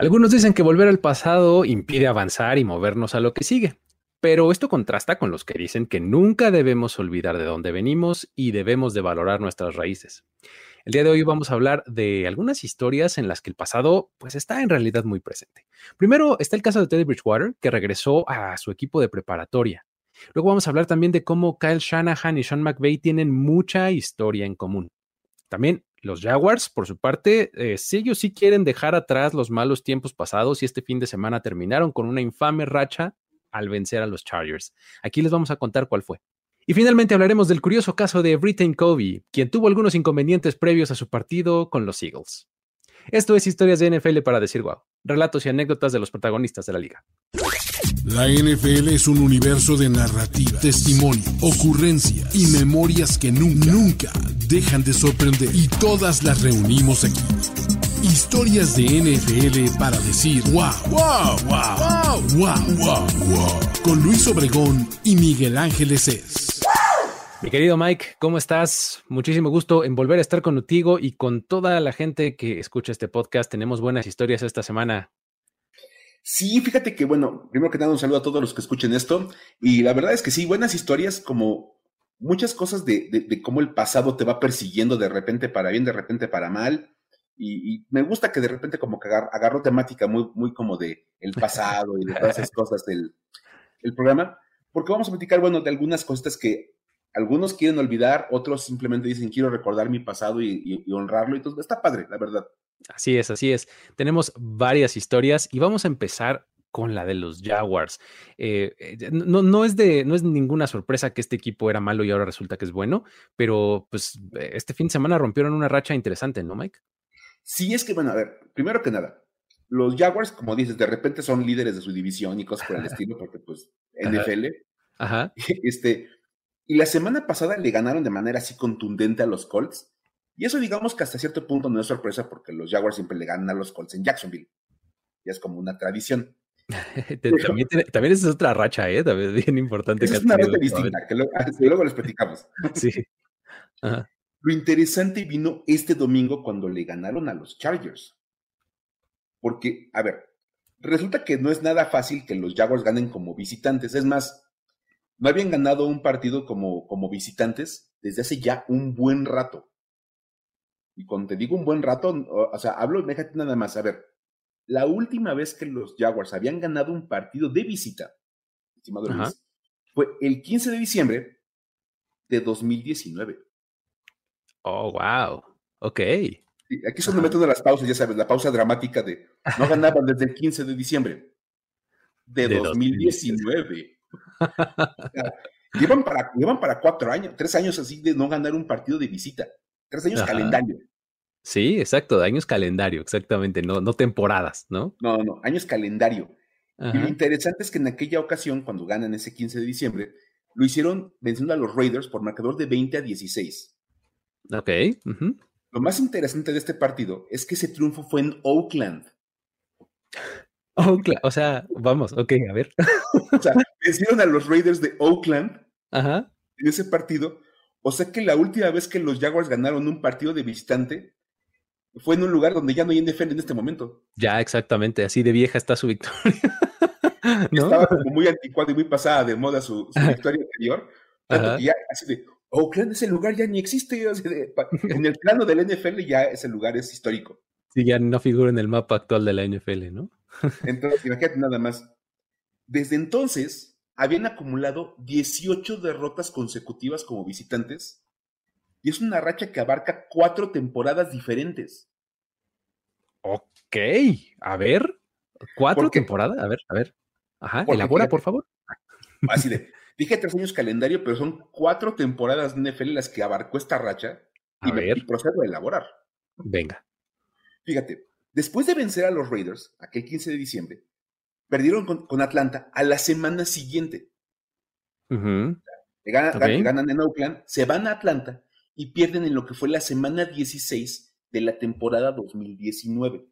Algunos dicen que volver al pasado impide avanzar y movernos a lo que sigue, pero esto contrasta con los que dicen que nunca debemos olvidar de dónde venimos y debemos de valorar nuestras raíces. El día de hoy vamos a hablar de algunas historias en las que el pasado pues está en realidad muy presente. Primero está el caso de Teddy Bridgewater, que regresó a su equipo de preparatoria. Luego vamos a hablar también de cómo Kyle Shanahan y Sean McVay tienen mucha historia en común. También los Jaguars, por su parte, eh, si ellos sí quieren dejar atrás los malos tiempos pasados y este fin de semana terminaron con una infame racha al vencer a los Chargers. Aquí les vamos a contar cuál fue. Y finalmente hablaremos del curioso caso de Britain Covey, quien tuvo algunos inconvenientes previos a su partido con los Eagles. Esto es Historias de NFL para decir wow, relatos y anécdotas de los protagonistas de la liga. La NFL es un universo de narrativa, testimonio, ocurrencia y memorias que nunca, nunca dejan de sorprender. Y todas las reunimos aquí. Historias de NFL para decir wow, wow, wow, wow, wow, wow, wow. Con Luis Obregón y Miguel Ángeles es. Mi querido Mike, ¿cómo estás? Muchísimo gusto en volver a estar contigo y con toda la gente que escucha este podcast. Tenemos buenas historias esta semana. Sí, fíjate que, bueno, primero que nada, un saludo a todos los que escuchen esto. Y la verdad es que sí, buenas historias, como muchas cosas de, de, cómo el pasado te va persiguiendo de repente para bien, de repente para mal. Y, me gusta que de repente como que agarro, temática muy, muy como de el pasado y de todas esas cosas del el programa, porque vamos a platicar, bueno, de algunas cosas que algunos quieren olvidar, otros simplemente dicen quiero recordar mi pasado y, y honrarlo. Entonces está padre, la verdad. Así es, así es. Tenemos varias historias y vamos a empezar con la de los Jaguars. Eh, eh, no, no, es de, no es ninguna sorpresa que este equipo era malo y ahora resulta que es bueno, pero pues eh, este fin de semana rompieron una racha interesante, ¿no, Mike? Sí, es que, bueno, a ver, primero que nada, los Jaguars, como dices, de repente son líderes de su división y cosas por el estilo, porque pues NFL. Ajá. Este, y la semana pasada le ganaron de manera así contundente a los Colts. Y eso digamos que hasta cierto punto no es sorpresa porque los Jaguars siempre le ganan a los Colts en Jacksonville. Ya es como una tradición. también, también es otra racha, ¿eh? También es bien importante. Es una racha distinta, que, luego les platicamos. sí. Lo interesante vino este domingo cuando le ganaron a los Chargers. Porque, a ver, resulta que no es nada fácil que los Jaguars ganen como visitantes. Es más, no habían ganado un partido como, como visitantes desde hace ya un buen rato. Y cuando te digo un buen rato, o sea, hablo, déjate nada más, a ver, la última vez que los Jaguars habían ganado un partido de visita, estimado Luis, fue el 15 de diciembre de 2019. Oh, wow. Ok. aquí son meto las pausas, ya sabes, la pausa dramática de no ganaban desde el 15 de diciembre de, 2019. llevan, para, llevan para cuatro años, tres años así de no ganar un partido de visita. Tres años calendario. Sí, exacto, años calendario, exactamente, no, no temporadas, ¿no? No, no, años calendario. Y lo interesante es que en aquella ocasión, cuando ganan ese 15 de diciembre, lo hicieron venciendo a los Raiders por marcador de 20 a 16. Ok. Lo más interesante de este partido es que ese triunfo fue en Oakland. Oakland, o sea, vamos, ok, a ver. o sea, vencieron a los Raiders de Oakland Ajá. en ese partido o sea que la última vez que los Jaguars ganaron un partido de visitante fue en un lugar donde ya no hay NFL en este momento. Ya, exactamente, así de vieja está su victoria. Estaba como muy anticuado y muy pasada de moda su, victoria anterior. ya, así de, Oakland, ese lugar ya ni existe. en el plano del NFL ya ese lugar es histórico. Sí, ya no figura en el mapa actual de la NFL, ¿no? Entonces, imagínate nada más. Desde entonces, habían acumulado 18 derrotas consecutivas como visitantes y es una racha que abarca cuatro temporadas diferentes. Ok, a ver, cuatro temporadas, a ver, a ver. Ajá, elabora, por favor. Así de, dije tres años calendario, pero son cuatro temporadas NFL las que abarcó esta racha y, me, y procedo a elaborar. Venga. Fíjate, después de vencer a los Raiders, aquel 15 de diciembre, perdieron con, Atlanta a la semana siguiente. ganan, en Oakland, se van a Atlanta y pierden en lo que fue la semana 16 de la temporada 2019.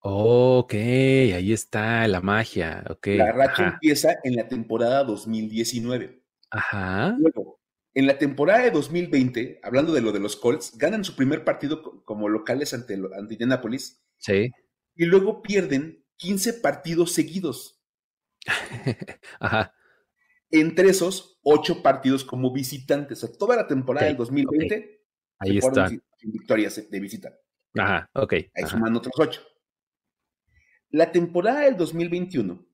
Ok, ahí está la magia. Okay. La racha empieza en la temporada 2019. Ajá. Luego, en la temporada de 2020, hablando de lo de los Colts, ganan su primer partido como locales ante, ante Indianapolis. Sí. Y luego pierden 15 partidos seguidos. Ajá. Entre esos, 8 partidos como visitantes. O sea, toda la temporada del 2020 Ahí está. victorias de visita. Ajá, ok. Ahí suman otros 8. La temporada del 2021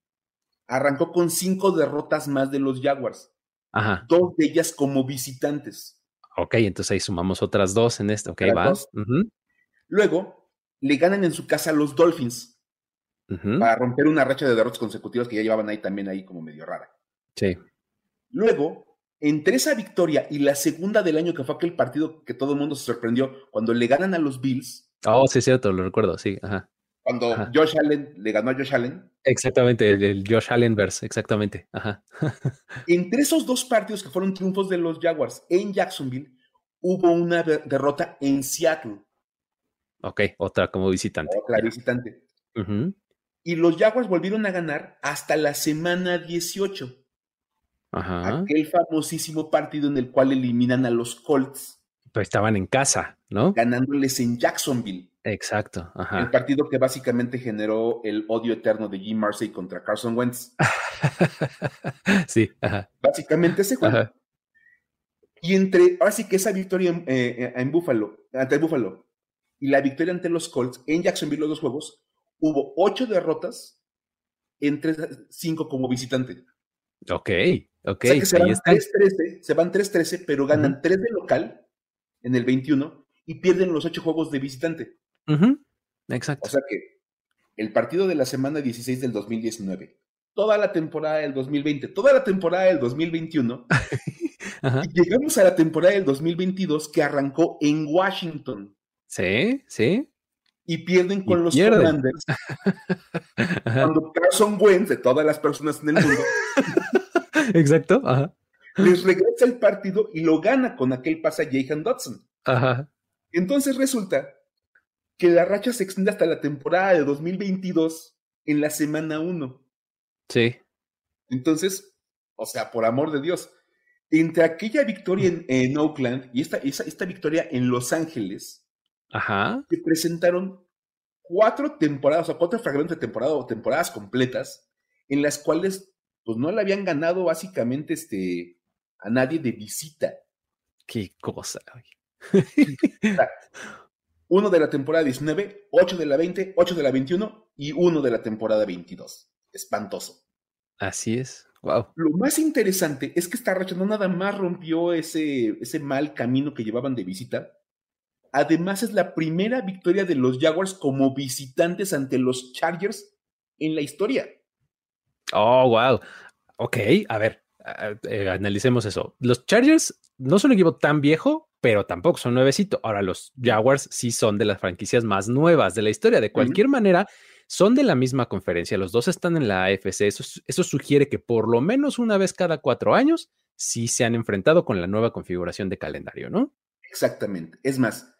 arrancó con 5 derrotas más de los Jaguars. Ajá. Dos de ellas como visitantes. Ok, entonces ahí sumamos otras dos en esto. Ok, va. Luego, le ganan en su casa a los Dolphins para romper una racha de derrotas consecutivas que ya llevaban ahí también ahí como medio rara. Sí. Luego, entre esa victoria y la segunda del año, que fue aquel partido que todo el mundo se sorprendió, cuando le ganan a los Bills. Oh, sí, cierto, lo recuerdo, sí. Ajá. Cuando Josh Allen le ganó a Josh Allen. Exactamente, el, Josh Allen verse, exactamente. Ajá. Entre esos dos partidos que fueron triunfos de los Jaguars en Jacksonville, hubo una derrota en Seattle. Ok, otra como visitante. Otra visitante. Y los Jaguars volvieron a ganar hasta la semana 18. Ajá. Aquel famosísimo partido en el cual eliminan a los Colts. Pero estaban en casa, ¿no? Ganándoles en Jacksonville. Exacto. Ajá. El partido que básicamente generó el odio eterno de Jim Marcy contra Carson Wentz. sí. Ajá. Básicamente ese juego. Y entre, ahora sí que esa victoria en, eh, en Buffalo, ante Buffalo, y la victoria ante los Colts en Jacksonville, los dos juegos, hubo ocho derrotas entre cinco como visitante. Ok, ok. O sea que se, van 3-13, se van 3-13, pero ganan 3 de local en el 21 y pierden los ocho juegos de visitante. Exacto. O sea que el partido de la semana 16 del 2019, toda la temporada del 2020, toda la temporada del 2021, y llegamos a la temporada del 2022 que arrancó en Washington. Sí, sí y pierden con los Commanders. cuando Carson Wentz, de todas las personas en el mundo, exacto, les regresa el partido y lo gana con aquel pase a Jahan Dodson. Entonces resulta que la racha se extiende hasta la temporada de 2022 en la semana 1. Sí. Entonces, o sea, por amor de Dios, entre aquella victoria en, Oakland y esta, esta victoria en Los Ángeles, Ajá. que presentaron cuatro temporadas, o cuatro fragmentos de temporada o temporadas completas, en las cuales pues no le habían ganado básicamente este, a nadie de visita. Qué cosa. uno de la temporada 19, ocho de la 20, ocho de la 21 y uno de la temporada 22. Espantoso. Así es. Wow. Lo más interesante es que esta racha no nada más rompió ese, ese mal camino que llevaban de visita, Además, es la primera victoria de los Jaguars como visitantes ante los Chargers en la historia. Oh, wow. Ok, a ver, eh, analicemos eso. Los Chargers no son un equipo tan viejo, pero tampoco son nuevecito. Ahora, los Jaguars sí son de las franquicias más nuevas de la historia. De cualquier manera, son de la misma conferencia. Los dos están en la AFC. Eso, eso sugiere que por lo menos una vez cada cuatro años sí se han enfrentado con la nueva configuración de calendario, ¿no? Exactamente. Es más,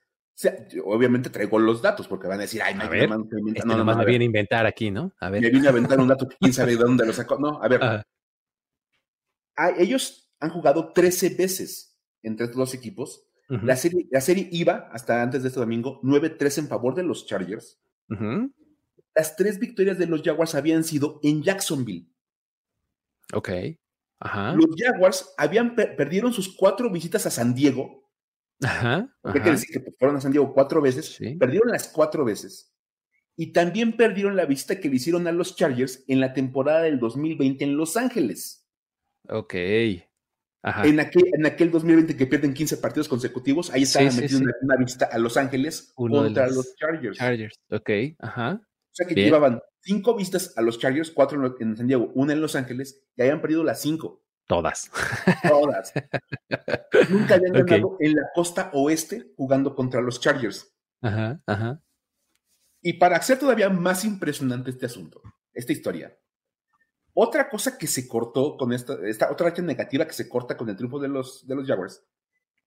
obviamente traigo los datos porque van a decir, ay, a ver, este no, nomás me viene a inventar aquí, ¿no? A ver. Me viene a inventar un dato que quién sabe de dónde lo sacó. No, a ver. Ah, ellos han jugado 13 veces entre estos dos equipos. la, serie, la serie iba, hasta antes de este domingo, 9-3 en favor de los Chargers. Las tres victorias de los Jaguars habían sido en Jacksonville. Ok. Ajá. Los Jaguars habían perdieron sus cuatro visitas a San Diego Ajá. Hay que decir que fueron a San Diego cuatro veces, perdieron las cuatro veces. Y también perdieron la visita que le hicieron a los Chargers en la temporada del 2020 en Los Ángeles. Ok. Ajá. En, aquel, en aquel 2020 que pierden 15 partidos consecutivos, ahí estaban metiendo una, visita a Los Ángeles contra los, Chargers. Chargers, ok, ajá. O sea que llevaban cinco visitas a los Chargers, cuatro en San Diego, una en Los Ángeles, y habían perdido las cinco. Todas. Todas. Nunca habían ganado en la costa oeste jugando contra los Chargers. Ajá, ajá. Y para hacer todavía más impresionante este asunto, esta historia, otra cosa que se cortó con esta, esta otra racha negativa que se corta con el triunfo de los, de los Jaguars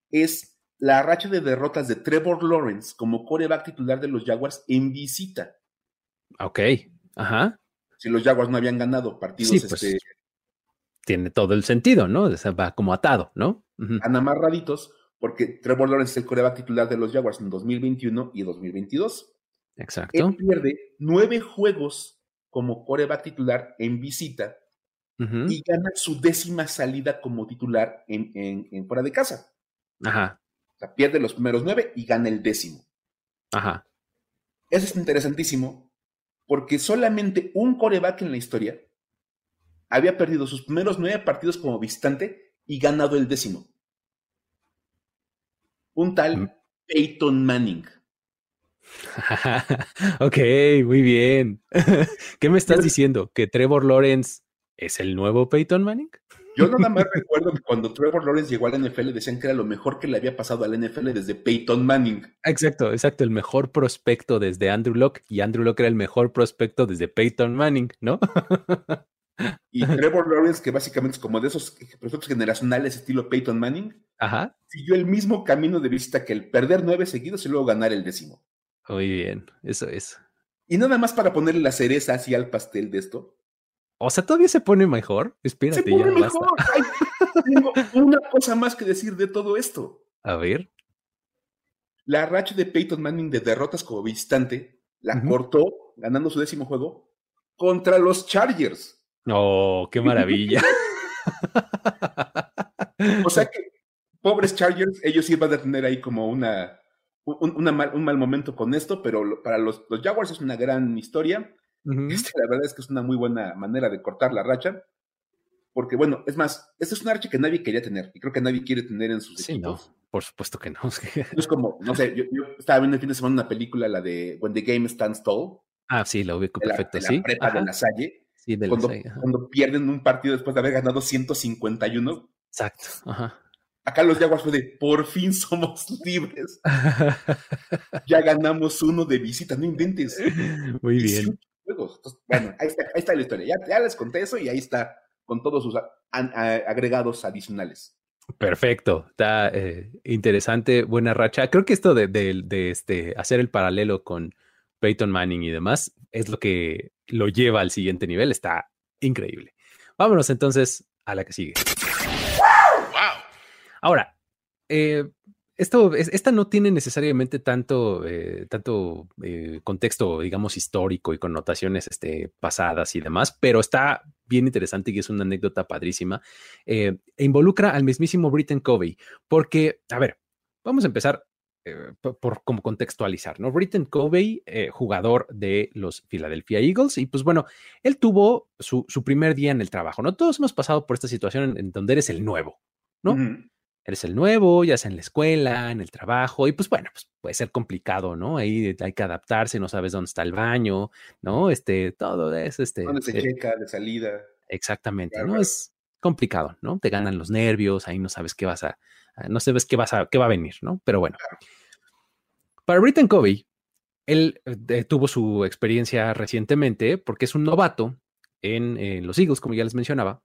es la racha de derrotas de Trevor Lawrence como coreback titular de los Jaguars en visita. Ok, ajá. Si los Jaguars no habían ganado partidos pues, este, tiene todo el sentido, ¿no? O sea, va como atado, ¿no? Han amarraditos porque Trevor Lawrence es el coreback titular de los Jaguars en 2021 y 2022. Exacto. Él pierde nueve juegos como coreback titular en visita y gana su décima salida como titular en, fuera de casa. Ajá. O sea, pierde los primeros nueve y gana el décimo. Ajá. Eso es interesantísimo porque solamente un coreback en la historia había perdido sus primeros nueve partidos como visitante y ganado el décimo. Un tal mm. Peyton Manning. ok, muy bien. ¿Qué me estás diciendo? ¿Que Trevor Lawrence es el nuevo Peyton Manning? Yo nada más recuerdo que cuando Trevor Lawrence llegó al NFL decían que era lo mejor que le había pasado al NFL desde Peyton Manning. Exacto, exacto, el mejor prospecto desde Andrew Locke y Andrew Locke era el mejor prospecto desde Peyton Manning, ¿no? Y Trevor Lawrence, que básicamente es como de esos prospectos generacionales estilo Peyton Manning, Ajá. siguió el mismo camino de vista que el perder nueve seguidos y luego ganar el décimo. Muy bien, eso es. Y nada más para ponerle la cereza así al pastel de esto. O sea, todavía se pone mejor. Espérate, se pone mejor. tengo una cosa más que decir de todo esto. A ver. La racha de Peyton Manning de derrotas como visitante la cortó ganando su décimo juego contra los Chargers. Oh, qué maravilla. o sea que, pobres Chargers, ellos sí van a tener ahí como una, un, mal, momento con esto, pero para los, los Jaguars es una gran historia. Este, la verdad es que es una muy buena manera de cortar la racha. Porque, bueno, es más, esta es una racha que nadie quería tener y creo que nadie quiere tener en sus sí, No, por supuesto que no. es como, no sé, yo, estaba viendo el fin de semana una película, la de When the Game Stands Tall. Ah, sí, la ubico perfecto, sí. La prepa de la Salle. Sí, cuando, cuando, pierden un partido después de haber ganado 151. Exacto. Ajá. Acá los Jaguars fue de por fin somos libres. ya ganamos uno de visita, no inventes. Muy bien. bueno, ahí está, la historia. Ya, les conté eso y ahí está con todos sus agregados adicionales. Perfecto, está eh, interesante, buena racha. Creo que esto de, de, este, hacer el paralelo con Peyton Manning y demás es lo que lo lleva al siguiente nivel. Está increíble. Vámonos entonces a la que sigue. Ahora, eh, esto, esta no tiene necesariamente tanto, eh, tanto eh, contexto, digamos, histórico y connotaciones este, pasadas y demás, pero está bien interesante y es una anécdota padrísima. e involucra al mismísimo Britton Covey, porque, a ver, vamos a empezar eh, por, como contextualizar, ¿no? Britton Covey, eh, jugador de los Philadelphia Eagles, y pues bueno, él tuvo su, primer día en el trabajo, ¿no? Todos hemos pasado por esta situación en, donde eres el nuevo, ¿no? Eres el nuevo, ya sea en la escuela, en el trabajo, y pues bueno, pues puede ser complicado, ¿no? Ahí hay que adaptarse, no sabes dónde está el baño, ¿no? Este, todo es este. ¿Dónde se checa de salida? Exactamente, ¿no? Es complicado, ¿no? Te ganan los nervios, ahí no sabes qué vas a, no sabes qué, vas a, qué va a venir, ¿no? Pero bueno. Para Britton Covey, él eh, tuvo su experiencia recientemente porque es un novato en, los Eagles, como ya les mencionaba,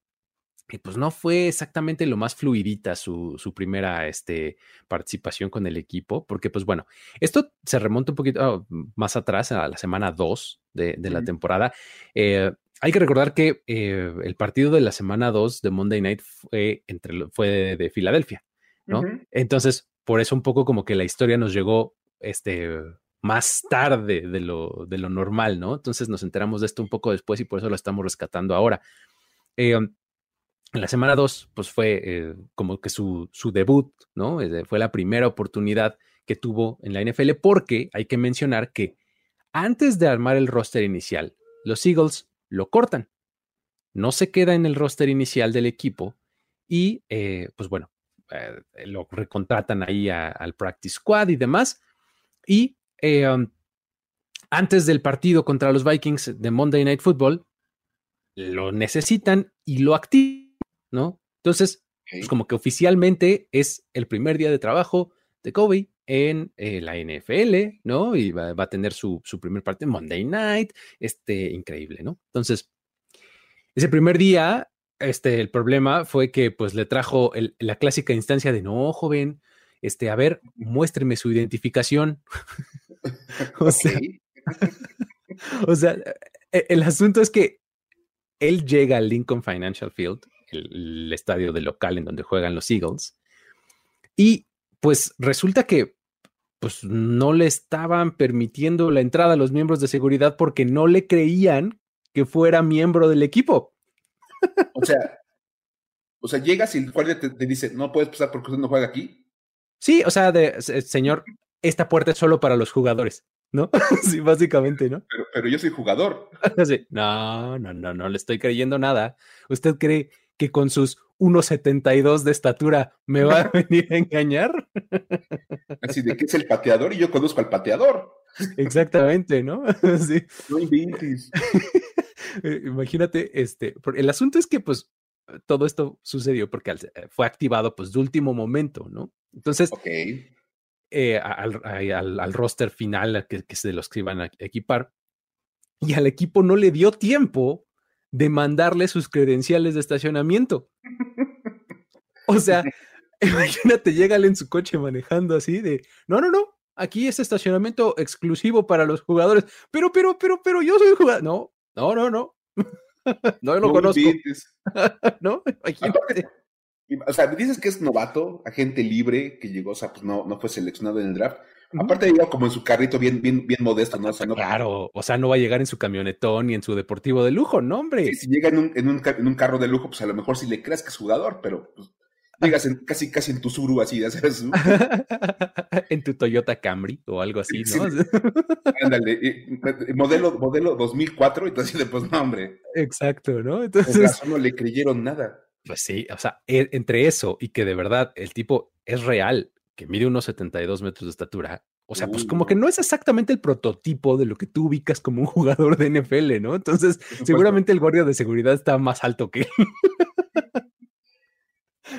y pues no fue exactamente lo más fluidita su, primera este, participación con el equipo, porque pues bueno, esto se remonta un poquito oh, más atrás, a la semana 2 de, la temporada. Eh, hay que recordar que eh, el partido de la semana 2 de Monday Night fue, entre, fue de Filadelfia. ¿No? Entonces, por eso un poco como que la historia nos llegó este, más tarde de lo, de lo normal, ¿no? Entonces nos enteramos de esto un poco después y por eso lo estamos rescatando ahora. Eh, en la semana 2, pues fue eh, como que su, su debut, ¿no? Eh, fue la primera oportunidad que tuvo en la NFL porque hay que mencionar que antes de armar el roster inicial, los Eagles lo cortan. No se queda en el roster inicial del equipo y, pues bueno, eh, lo recontratan ahí al practice squad y demás. Y eh, um, antes del partido contra los Vikings de Monday Night Football, lo necesitan y lo activan, ¿no? Entonces, pues como que oficialmente es el primer día de trabajo de Kobe en eh, la NFL, ¿no? Y va, a tener su, su, primer partido Monday Night, este, increíble, ¿no? Entonces, ese primer día este, el problema fue que pues le trajo la clásica instancia de no, joven, este, a ver, muéstreme su identificación. o, sea, o sea, e, el asunto es que él llega al Lincoln Financial Field, el, estadio de local en donde juegan los Eagles, y pues resulta que pues no le estaban permitiendo la entrada a los miembros de seguridad porque no le creían que fuera miembro del equipo. O sea, o sea, llegas y el guardia te, dice, no puedes pasar porque usted no juega aquí. Sí, o sea, de, señor, esta puerta es solo para los jugadores, ¿no? sí, básicamente, ¿no? Pero, pero yo soy jugador. No, no, no, no le estoy creyendo nada. ¿Usted cree que con sus 1,72 de estatura me va a venir a engañar? Así de que es el pateador y yo conozco al pateador. Exactamente, ¿no? Sí. No inventes. Eh, imagínate, este, el asunto es que pues todo esto sucedió porque eh, fue activado pues de último momento, ¿no? Entonces, eh, al, roster final que, que se los que iban a equipar, y al equipo no le dio tiempo de mandarle sus credenciales de estacionamiento. O sea, imagínate, llégale en su coche manejando así de, no, no, no, aquí es estacionamiento exclusivo para los jugadores, pero, pero, pero, pero yo soy jugador. No, no, no, no. no lo conozco. no, imagínate. O sea, dices que es novato, agente libre, que llegó, o sea, pues no, no fue seleccionado en el draft. Aparte llegó como en su carrito bien, bien, bien modesto, ¿no? O sea, no claro, o sea, no va a llegar en su camionetón ni en su deportivo de lujo, no, hombre. si llega en un, en, un, en un, carro de lujo, pues a lo mejor sí le creas que es jugador, pero pues, llegas en, casi, casi en tu Suru así, de hacer en tu Toyota Camry o algo así, ¿no? Ándale, modelo, modelo 2004, y entonces pues no, hombre. Exacto, ¿no? Entonces... no le creyeron nada. Pues sí, o sea, e, entre eso y que de verdad el tipo es real, que mide unos 72 metros de estatura, o sea, pues como que no es exactamente el prototipo de lo que tú ubicas como un jugador de NFL, ¿no? Entonces, seguramente el guardia de seguridad está más alto que él.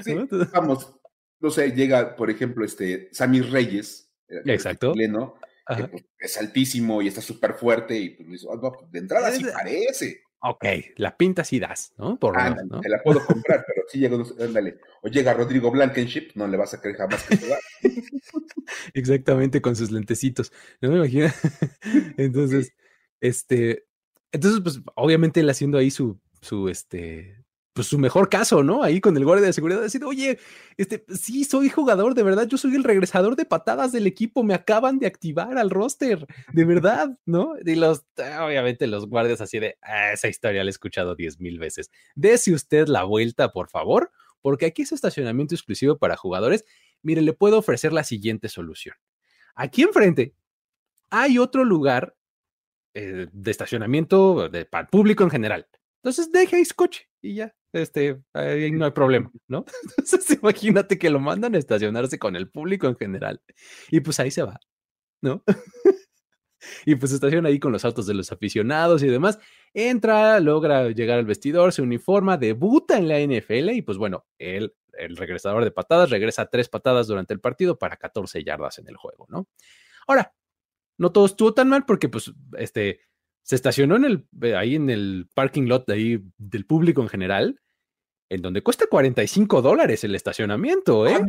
Sí, vamos, no sé, llega, por ejemplo, este Sammy Reyes, eh, Exacto. Chileno, que pues, es altísimo y está súper fuerte y pues, ah, pues, de entrada sí parece. Ok, la pinta sí das, ¿no? Por ah, ¿no? Te la puedo comprar, pero si llega, ándale. O llega Rodrigo Blankenship, no le vas a creer jamás que jugar. Exactamente, con sus lentecitos. No me imagino. entonces, este, entonces, pues, obviamente él haciendo ahí su, su, este, pues su mejor caso, ¿no? Ahí con el guardia de seguridad, decir, oye, este, sí, soy jugador, de verdad, yo soy el regresador de patadas del equipo, me acaban de activar al roster, de verdad, ¿no? Y los, obviamente los guardias así de, ah, esa historia la he escuchado diez mil veces. Dese usted la vuelta, por favor, porque aquí es estacionamiento exclusivo para jugadores. Mire, le puedo ofrecer la siguiente solución. Aquí enfrente hay otro lugar eh, de estacionamiento para el público en general. Entonces deje ahí su y ya, este, ahí no hay problema, ¿no? Entonces imagínate que lo mandan a estacionarse con el público en general y pues ahí se va, ¿no? y pues estaciona ahí con los autos de los aficionados y demás. Entra, logra llegar al vestidor, se uniforma, debuta en la NFL y pues bueno, él, el regresador de patadas, regresa tres patadas durante el partido para 14 yardas en el juego, ¿no? Ahora, no todo estuvo tan mal porque pues este se estacionó en el, eh, ahí en el parking lot de ahí del público en general, en donde cuesta 45 dólares el estacionamiento, ¿eh?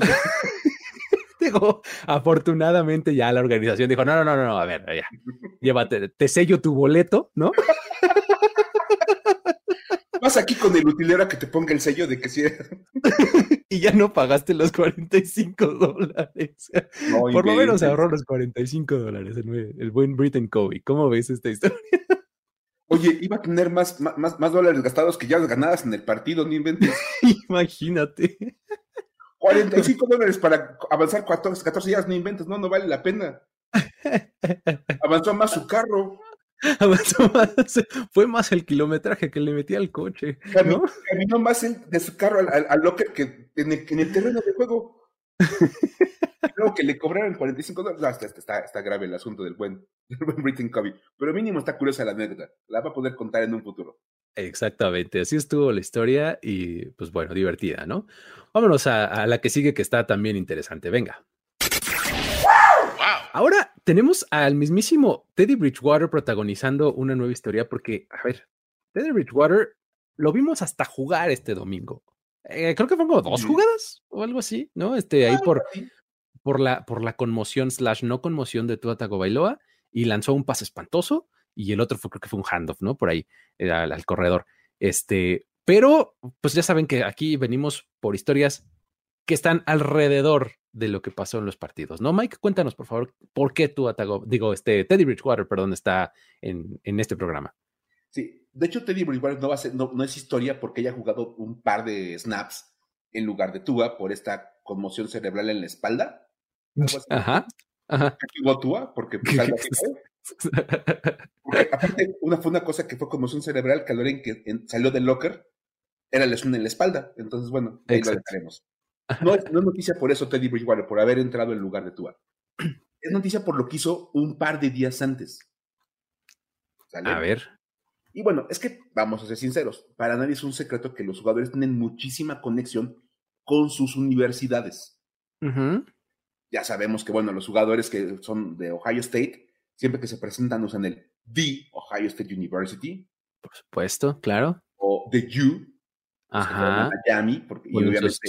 Digo, afortunadamente ya la organización dijo, no, no, no, no, a ver, ya, llévate, te sello tu boleto, ¿no? Vas aquí con el utilero a que te ponga el sello de que sí. y ya no pagaste los 45 dólares. Por lo menos se ahorró los 45 dólares el, buen Britain Covey. ¿Cómo ves esta historia? Oye, iba a tener más, más, más dólares gastados que ya ganadas en el partido, ni inventes. Imagínate. 45 dólares para avanzar 14, 14 días, no inventes, no, no vale la pena. Avanzó más su carro. Fue más el kilometraje que le metía al coche. Caminó, más de su carro al, locker que en el, terreno de juego. Creo que le cobraron 45 dólares. está, grave el asunto del buen, Britain Covey. Pero mínimo está curiosa la anécdota. La va a poder contar en un futuro. Exactamente, así estuvo la historia y pues bueno, divertida, ¿no? Vámonos a la que sigue que está también interesante. Venga. Ahora tenemos al mismísimo Teddy Bridgewater protagonizando una nueva historia porque, a ver, Teddy Bridgewater lo vimos hasta jugar este domingo. Eh, creo que fueron como dos jugadas o algo así, ¿no? Este, ahí por, por, la, por la conmoción slash no conmoción de Tua Bailoa y lanzó un pase espantoso y el otro fue, creo que fue un handoff, ¿no? Por ahí, eh, al, al corredor. Este, pero, pues ya saben que aquí venimos por historias que están alrededor de lo que pasó en los partidos, ¿no? Mike, cuéntanos, por favor, por qué tú atacó, digo, este Teddy Bridgewater, perdón, está en, en este programa. Sí, de hecho Teddy Bridgewater no, va a ser, no, no es historia porque haya jugado un par de snaps en lugar de Tua por esta conmoción cerebral en la espalda. Ajá. Ajá. Tua porque pues, Porque, aparte, una, fue una cosa que fue conmoción cerebral, que en que salió del locker, era lesión en la espalda. Entonces, bueno, ahí lo dejaremos. No es, no es noticia por eso Teddy Bridgewater, por haber entrado en lugar de Tua. Es noticia por lo que hizo un par de días antes. A ver. Y bueno, es que vamos a ser sinceros, para nadie es un secreto que los jugadores tienen muchísima conexión con sus universidades. Ya sabemos que, bueno, los jugadores que son de Ohio State, siempre que se presentan usan el The Ohio State University. Por supuesto, claro. O The U. Ajá. Miami, porque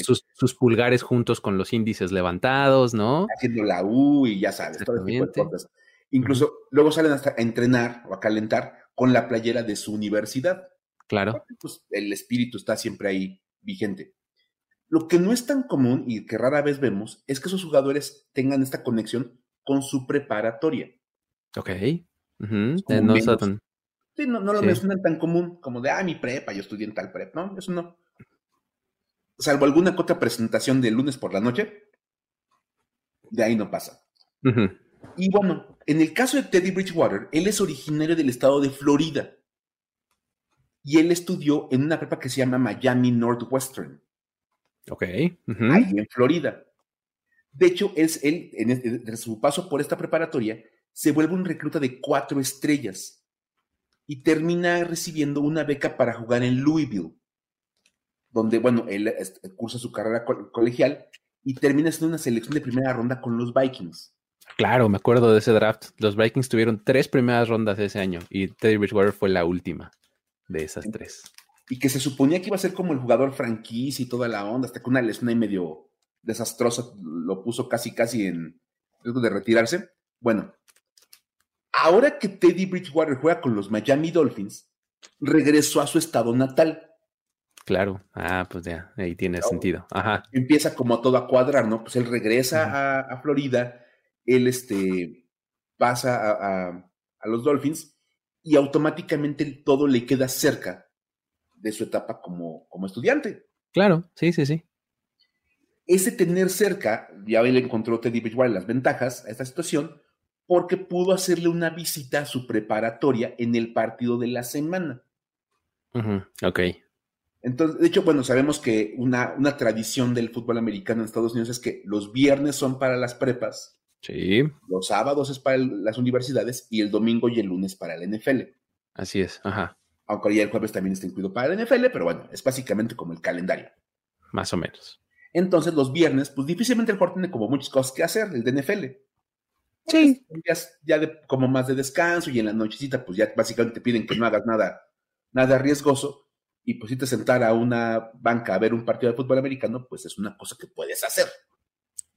sus, pulgares juntos con los índices levantados, ¿no? Haciendo la U y ya sabes, todo tipo de cosas. Incluso luego salen hasta a entrenar o a calentar con la playera de su universidad. Claro. pues, el espíritu está siempre ahí vigente. Lo que no es tan común y que rara vez vemos es que esos jugadores tengan esta conexión con su preparatoria. Ok. no, sí, no, no, lo mencionan tan común como de, ah, mi prepa, yo estudié en tal prep, ¿no? Eso no. Salvo alguna otra presentación de lunes por la noche, de ahí no pasa. Y bueno, en el caso de Teddy Bridgewater, él es originario del estado de Florida. Y él estudió en una prepa que se llama Miami Northwestern. Ok. Ahí en Florida. De hecho, es él, en, su paso por esta preparatoria, se vuelve un recluta de cuatro estrellas y termina recibiendo una beca para jugar en Louisville, donde, bueno, él este, cursa su carrera colegial y termina siendo una selección de primera ronda con los Vikings. Claro, me acuerdo de ese draft. Los Vikings tuvieron tres primeras rondas ese año y Teddy Bridgewater fue la última de esas tres y que se suponía que iba a ser como el jugador franquicia y toda la onda, hasta que una lesión ahí medio desastrosa lo puso casi, casi en riesgo de retirarse. Bueno, ahora que Teddy Bridgewater juega con los Miami Dolphins, regresó a su estado natal. Claro, ah, pues ya, ahí tiene sentido. Ajá. Empieza como todo a cuadrar, ¿no? Pues él regresa a, Florida, él este, pasa a, a, los Dolphins y automáticamente todo le queda cerca de su etapa como, como estudiante. Claro, sí, sí, sí. Ese tener cerca, ya le encontró Teddy Bridgewater las ventajas a esta situación, porque pudo hacerle una visita a su preparatoria en el partido de la semana. Ok. Entonces, de hecho, bueno, sabemos que una, una, tradición del fútbol americano en Estados Unidos es que los viernes son para las prepas. Sí. Los sábados es para las universidades y el domingo y el lunes para el NFL. Así es, ajá aunque ya el jueves también está incluido para el NFL, pero bueno, es básicamente como el calendario. Más o menos. Entonces los viernes, pues difícilmente el jugador tiene como muchas cosas que hacer, el de NFL. Sí. ya de, como más de descanso y en la nochecita, pues ya básicamente te piden que no hagas nada, nada riesgoso y pues si te sentar a una banca a ver un partido de fútbol americano, pues es una cosa que puedes hacer.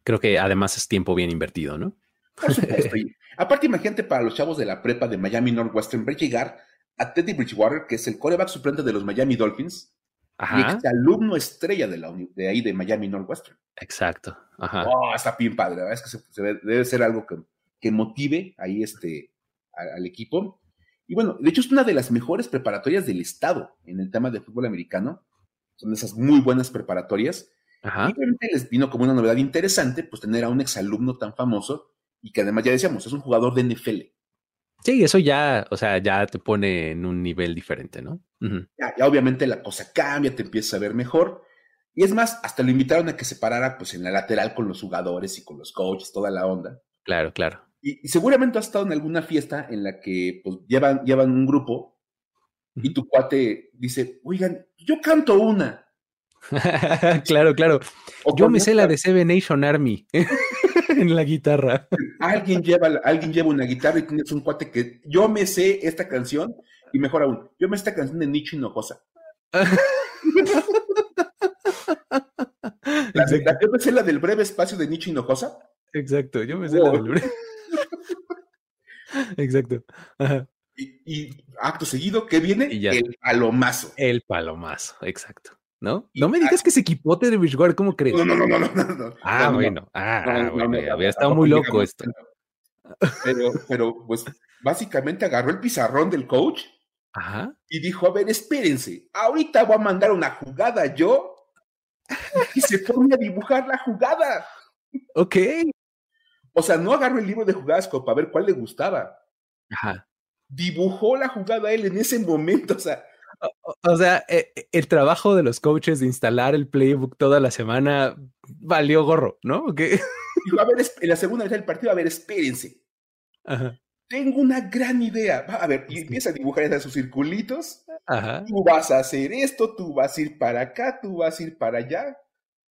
Creo que además es tiempo bien invertido, ¿no? Por supuesto. aparte, imagínate para los chavos de la prepa de Miami Northwestern ver llegar a Teddy Bridgewater, que es el coreback suplente de los Miami Dolphins, y ex alumno estrella de, la de ahí de Miami Northwestern. Exacto. Ajá. Oh, está bien padre, Es que se, debe ser algo que, que motive ahí este, al, equipo. Y bueno, de hecho es una de las mejores preparatorias del estado en el tema de fútbol americano. Son esas muy buenas preparatorias. Ajá. Y obviamente les vino como una novedad interesante, pues tener a un exalumno tan famoso y que además ya decíamos, es un jugador de NFL. Sí, eso ya, o sea, ya te pone en un nivel diferente, ¿no? ya, obviamente la cosa cambia, te empiezas a ver mejor. Y es más, hasta lo invitaron a que se parara pues en la lateral con los jugadores y con los coaches, toda la onda. Claro, claro. Y, seguramente has estado en alguna fiesta en la que pues llevan, llevan un grupo y tu cuate dice, oigan, yo canto una. claro, claro. yo me sé la de Seven Nation Army. en la guitarra. Alguien lleva, alguien lleva una guitarra y tienes un cuate que yo me sé esta canción y mejor aún, yo me sé esta canción de Nicho Hinojosa. la, yo me sé la del breve espacio de Nicho Hinojosa. Exacto, yo me sé la del breve. Exacto. Y, acto seguido, ¿qué viene? El palomazo. El palomazo, exacto. ¿no? no me digas que se equipote de Bridgewater, ¿cómo crees? No, no, no, no, no. Ah, bueno, ah, bueno, había estado muy loco esto. Pero, pero, pues, básicamente agarró el pizarrón del coach Y dijo, a ver, espérense, ahorita voy a mandar una jugada yo. Y se pone a dibujar la jugada. Ok. O sea, no agarró el libro de jugadas como para ver cuál le gustaba. Ajá. Dibujó la jugada él en ese momento, o sea. O, sea, e, e, el trabajo de los coaches de instalar el playbook toda la semana valió gorro, ¿no? Dijo, a ver, en la segunda vez del partido, a ver, espérense. Ajá tengo una gran idea. a ver, y empieza a dibujar esos circulitos. Ajá. Tú vas a hacer esto, tú vas a ir para acá, tú vas a ir para allá.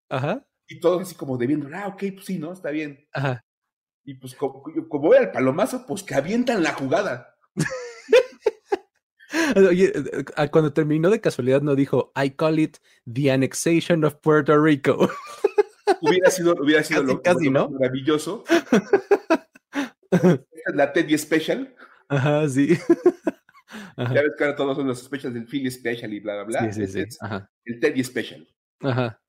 Ajá. Y todo así como debiendo, ah, ok, pues sí, ¿no? Está bien. Ajá. Y pues como, como voy al palomazo, pues que avientan la jugada. Oye, eh, eh, cuando terminó de casualidad no dijo, I call it the annexation of Puerto Rico. Hubiera sido, hubiera sido lo, casi, ¿no? maravilloso. la Teddy Special. Ajá, sí. Ya ves que ahora todos son los specials del Philly Special y bla, bla, bla. Sí, sí, sí. Ajá. El Teddy Special. Ajá.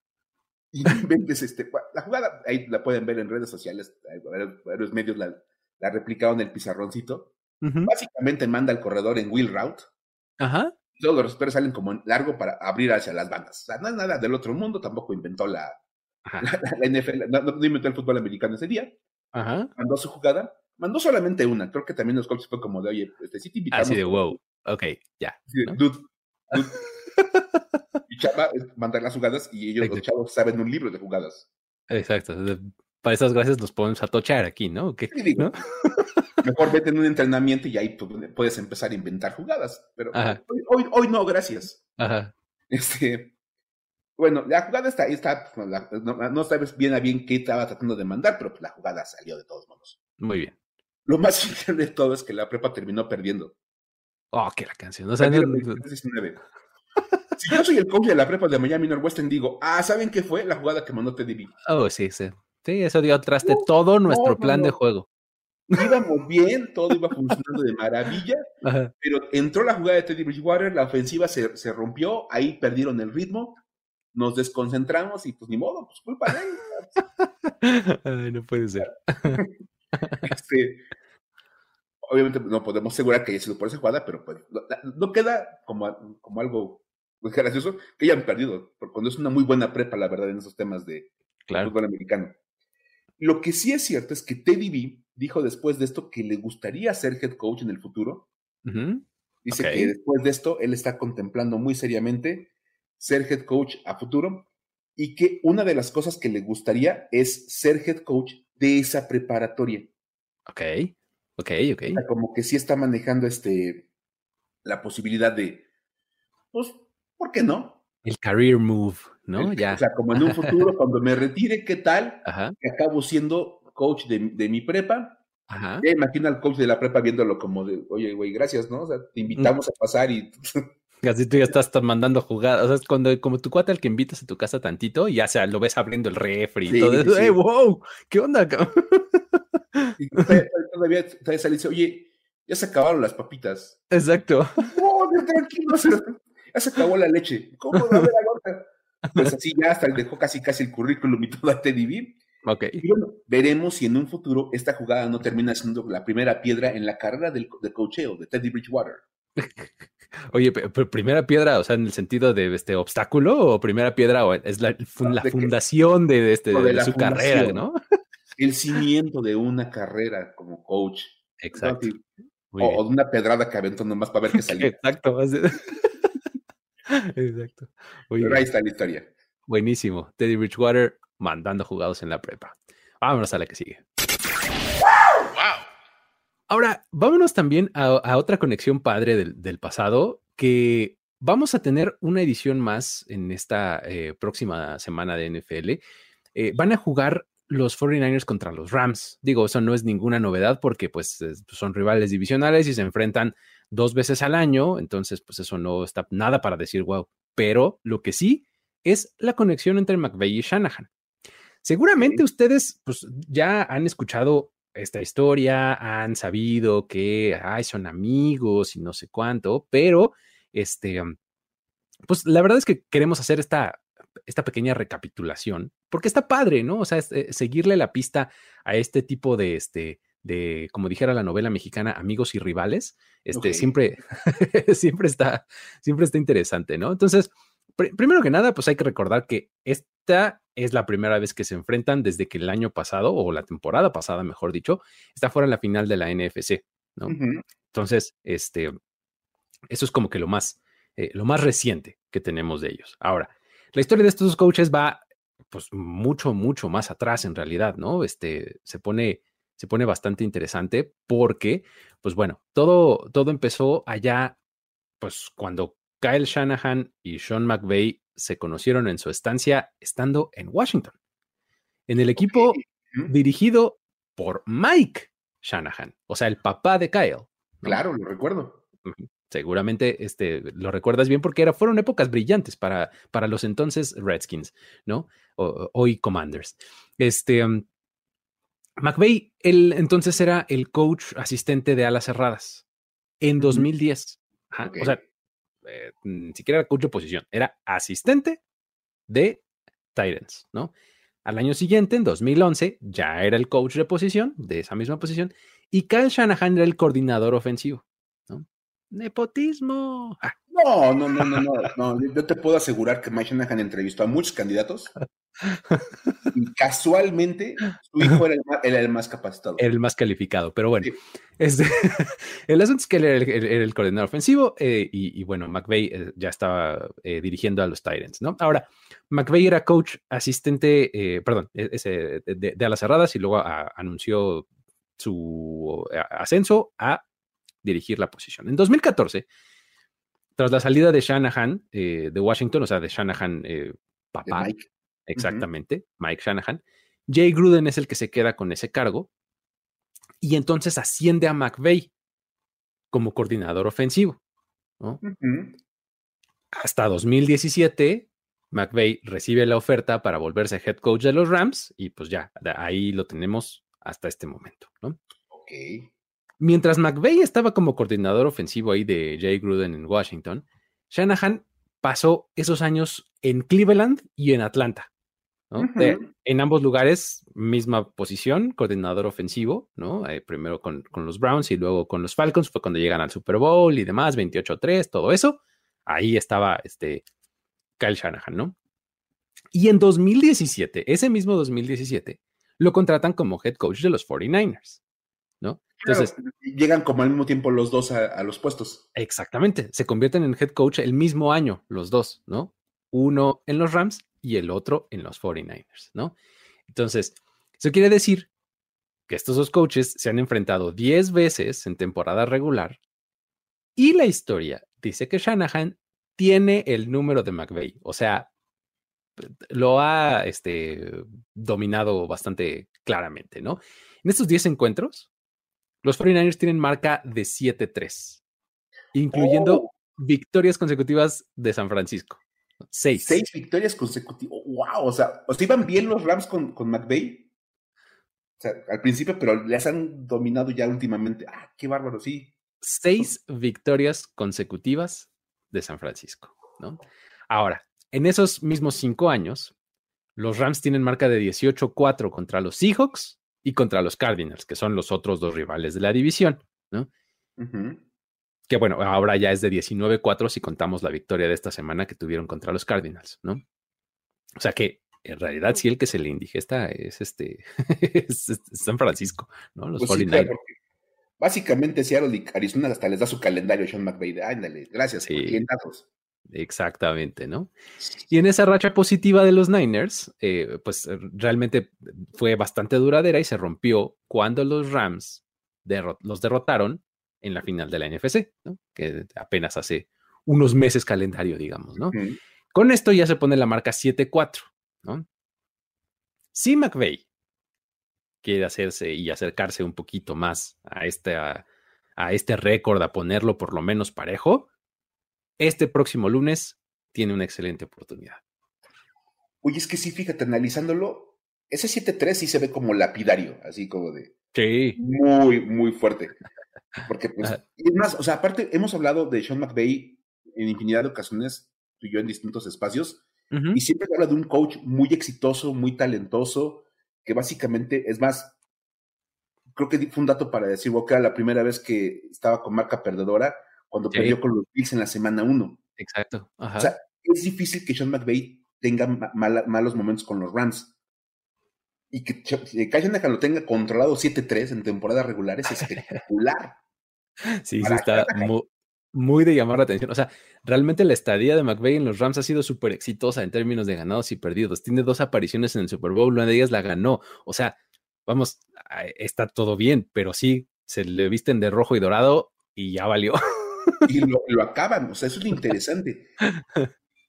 Y vendes este. La jugada, ahí la pueden ver en redes sociales, varios, medios la, la replicaron en el pizarroncito. Básicamente manda al corredor en wheel route. Ajá. Todos los receptores salen como largo para abrir hacia las bandas. O sea, no es nada del otro mundo, tampoco inventó la, la, NFL, no, no, inventó el fútbol americano ese día. Ajá. Mandó su jugada Mandó solamente una. Creo que también los Colts fue como de, oye, este, sí te invitamos. Así de, wow. Ok, ya. Dude, y chava mandar las jugadas y ellos, los chavos, saben un libro de jugadas. Exacto. Para esas gracias los podemos atochar aquí, ¿no? ¿Qué? digo, Mejor vete en un entrenamiento y ahí puedes empezar a inventar jugadas. Pero hoy, hoy, no, gracias. Ajá. Este, bueno, la jugada está ahí, está, pues, no, sabes bien a bien qué estaba tratando de mandar, pero pues la jugada salió de todos modos. Muy bien. Lo más increíble de todo es que la prepa terminó perdiendo. Oh, qué la canción. O sea, si yo soy el coach de la prepa de Miami Northwestern, digo, ah, ¿saben qué fue? La jugada que mandó Teddy B. Oh, sí, sí. Sí, eso dio traste todo nuestro plan de juego. Íbamos bien, todo iba funcionando de maravilla, pero entró la jugada de Teddy Bridgewater, la ofensiva se, se, rompió, ahí perdieron el ritmo, nos desconcentramos y pues ni modo, pues culpa de él. Ay, no puede ser. Este, obviamente no podemos asegurar que haya sido por esa jugada, pero pues, no, queda como, como algo muy gracioso que hayan perdido, porque cuando es una muy buena prepa, la verdad, en esos temas de fútbol americano. Lo que sí es cierto es que Teddy B dijo después de esto que le gustaría ser head coach en el futuro. Dice que después de esto él está contemplando muy seriamente ser head coach a futuro y que una de las cosas que le gustaría es ser head coach de esa preparatoria. Ok, ok, ok. como que sí está manejando este, la posibilidad de, pues, ¿por qué no? El career move, ¿no? ya. O sea, como en un futuro, cuando me retire, ¿qué tal? Que acabo siendo coach de, mi prepa. Ajá. Ya imagina al coach de la prepa viéndolo como de, oye, güey, gracias, ¿no? O sea, te invitamos a pasar y Así tú ya estás mandando jugadas. O sea, es cuando, como tu cuate al que invitas a tu casa tantito, y ya sea, lo ves abriendo el refri y todo eso. ¡Ey, wow! ¿Qué onda, Y todavía, todavía dice, oye, ya se acabaron las papitas. Exacto. ¡Oh, tranquilo! Ya se acabó la leche. ¿Cómo va a haber agua? Pues así ya hasta dejó casi casi el currículum y todo a Teddy B. Ok. Y bueno, veremos si en un futuro esta jugada no termina siendo la primera piedra en la carrera del, del cocheo de Teddy Bridgewater. Oye, pero primera piedra, o sea, en el sentido de este obstáculo o primera piedra o es la, fundación de, este, de, su carrera, ¿no? El cimiento de una carrera como coach. Exacto. O, de una pedrada que aventó nomás para ver qué salía. Exacto. Exacto. pero ahí está la historia. Buenísimo. Teddy Bridgewater mandando jugados en la prepa. Vámonos a la que sigue. Ahora, vámonos también a, otra conexión padre del, pasado, que vamos a tener una edición más en esta eh, próxima semana de NFL. Eh, van a jugar los 49ers contra los Rams. Digo, eso no es ninguna novedad porque pues son rivales divisionales y se enfrentan dos veces al año, entonces pues eso no está nada para decir wow. Pero lo que sí es la conexión entre McVeigh y Shanahan. Seguramente ustedes pues ya han escuchado esta historia, han sabido que ay, son amigos y no sé cuánto, pero este, pues la verdad es que queremos hacer esta, esta pequeña recapitulación, porque está padre, ¿no? O sea, eh, seguirle la pista a este tipo de, este, de, como dijera la novela mexicana, amigos y rivales, este, siempre, siempre, está, siempre está interesante, ¿no? Entonces, primero que nada, pues hay que recordar que esta es la primera vez que se enfrentan desde que el año pasado, o la temporada pasada, mejor dicho, está fuera en la final de la NFC, ¿no? Entonces, este, eso es como que lo más, eh, lo más reciente que tenemos de ellos. Ahora, la historia de estos dos coaches va, pues, mucho, mucho más atrás en realidad, ¿no? Este, se pone, se pone bastante interesante porque, pues bueno, todo, todo empezó allá, pues, cuando Kyle Shanahan y Sean McVay se conocieron en su estancia estando en Washington, en el equipo dirigido por Mike Shanahan, o sea, el papá de Kyle. Claro, lo recuerdo. Seguramente este, lo recuerdas bien porque era, fueron épocas brillantes para, para los entonces Redskins, ¿no? hoy Commanders. Este, um, McVeigh, él entonces era el coach asistente de alas cerradas en 2010. O sea, eh, ni siquiera era coach de posición, era asistente de Titans, ¿no? Al año siguiente, en 2011, ya era el coach de posición, de esa misma posición, y Kyle Shanahan era el coordinador ofensivo, ¿no? Nepotismo. Ah. No, no, no, no, no, Yo te puedo asegurar que Mike Shanahan entrevistó a muchos candidatos y casualmente su hijo era el, más, capacitado. Era el más calificado, pero bueno. Este, el asunto es que él era el, coordinador ofensivo eh, y, bueno, McVeigh eh, ya estaba eh, dirigiendo a los Titans, ¿no? Ahora, McVeigh era coach asistente, perdón, e, ese, de, de, a las cerradas y luego anunció su ascenso a dirigir la posición. En 2014, tras la salida de Shanahan de Washington, o sea, de Shanahan papá, exactamente, Mike Shanahan, Jay Gruden es el que se queda con ese cargo y entonces asciende a McVeigh como coordinador ofensivo. Hasta 2017, McVeigh recibe la oferta para volverse head coach de los Rams y pues ya, ahí lo tenemos hasta este momento. ¿no? Mientras McVeigh estaba como coordinador ofensivo ahí de Jay Gruden en Washington, Shanahan pasó esos años en Cleveland y en Atlanta en ambos lugares, misma posición, coordinador ofensivo, ¿no? Eh, primero con, los Browns y luego con los Falcons, fue cuando llegan al Super Bowl y demás, 28-3, todo eso. Ahí estaba este Kyle Shanahan, ¿no? Y en 2017, ese mismo 2017, lo contratan como head coach de los 49ers, Entonces, llegan como al mismo tiempo los dos a, a, los puestos. Exactamente, se convierten en head coach el mismo año, los dos, ¿no? Uno en los Rams y el otro en los 49ers, ¿no? Entonces, eso quiere decir que estos dos coaches se han enfrentado 10 veces en temporada regular y la historia dice que Shanahan tiene el número de McVeigh, o sea, lo ha este, dominado bastante claramente, ¿no? En estos 10 encuentros, los 49ers tienen marca de 7-3, incluyendo oh. victorias consecutivas de San Francisco. Seis. Seis victorias consecutivas. ¡Wow! O sea, o iban bien los Rams con, con McVeigh. O sea, al principio, pero les han dominado ya últimamente. ¡Ah, qué bárbaro! Sí. Seis victorias consecutivas de San Francisco, ¿no? Ahora, en esos mismos cinco años, los Rams tienen marca de 18-4 contra los Seahawks y contra los Cardinals, que son los otros dos rivales de la división, ¿no? que bueno, ahora ya es de 19-4 si contamos la victoria de esta semana que tuvieron contra los Cardinals, ¿no? O sea que en realidad sí el que se le indigesta es este, San Francisco, ¿no? Los pues básicamente Seattle y Arizona hasta les da su calendario Sean McVay. Ándale, gracias, sí. Exactamente, ¿no? Y en esa racha positiva de los Niners, eh, pues realmente fue bastante duradera y se rompió cuando los Rams los derrotaron en la final de la NFC, ¿no? que apenas hace unos meses calendario, digamos, ¿no? Con esto ya se pone la marca 7-4, ¿no? Si McVeigh quiere hacerse y acercarse un poquito más a este, a, este récord, a ponerlo por lo menos parejo, este próximo lunes tiene una excelente oportunidad. Oye, es que sí, fíjate, analizándolo, ese 7-3 sí se ve como lapidario, así como de... Sí. Muy, muy fuerte. Porque, pues, es más, o sea, aparte, hemos hablado de Sean McVay en infinidad de ocasiones, tú y yo en distintos espacios, y siempre habla de un coach muy exitoso, muy talentoso, que básicamente, es más, creo que fue un dato para decir, que era la primera vez que estaba con marca perdedora cuando perdió con los Bills en la semana 1. Exacto. O sea, es difícil que Sean McVay tenga malos momentos con los Rams. Y que Kyle Shanahan lo tenga controlado 7-3 en temporada regular es espectacular. sí, sí, está muy, de llamar la atención. O sea, realmente la estadía de McVay en los Rams ha sido súper exitosa en términos de ganados y perdidos. Tiene dos apariciones en el Super Bowl, una de ellas la ganó. O sea, vamos, está todo bien, pero sí, se le visten de rojo y dorado y ya valió. Y lo, acaban, o sea, eso es lo interesante.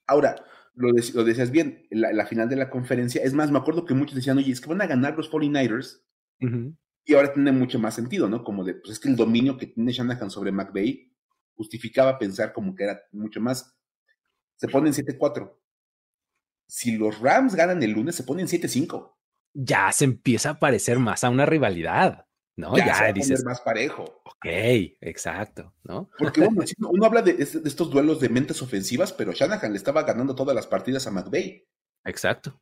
Ahora, lo, decías bien, la, la, final de la conferencia, es más, me acuerdo que muchos decían, oye, es que van a ganar los 49ers, y ahora tiene mucho más sentido, ¿no? Como de, pues es que el dominio que tiene Shanahan sobre McVeigh justificaba pensar como que era mucho más. Se ponen 7-4. Si los Rams ganan el lunes, se ponen 7-5 ya se empieza a parecer más a una rivalidad, ¿no? Ya, ya dices más parejo. Ok, exacto, ¿no? Porque bueno, uno habla de, estos duelos de mentes ofensivas, pero Shanahan le estaba ganando todas las partidas a McVeigh. Exacto.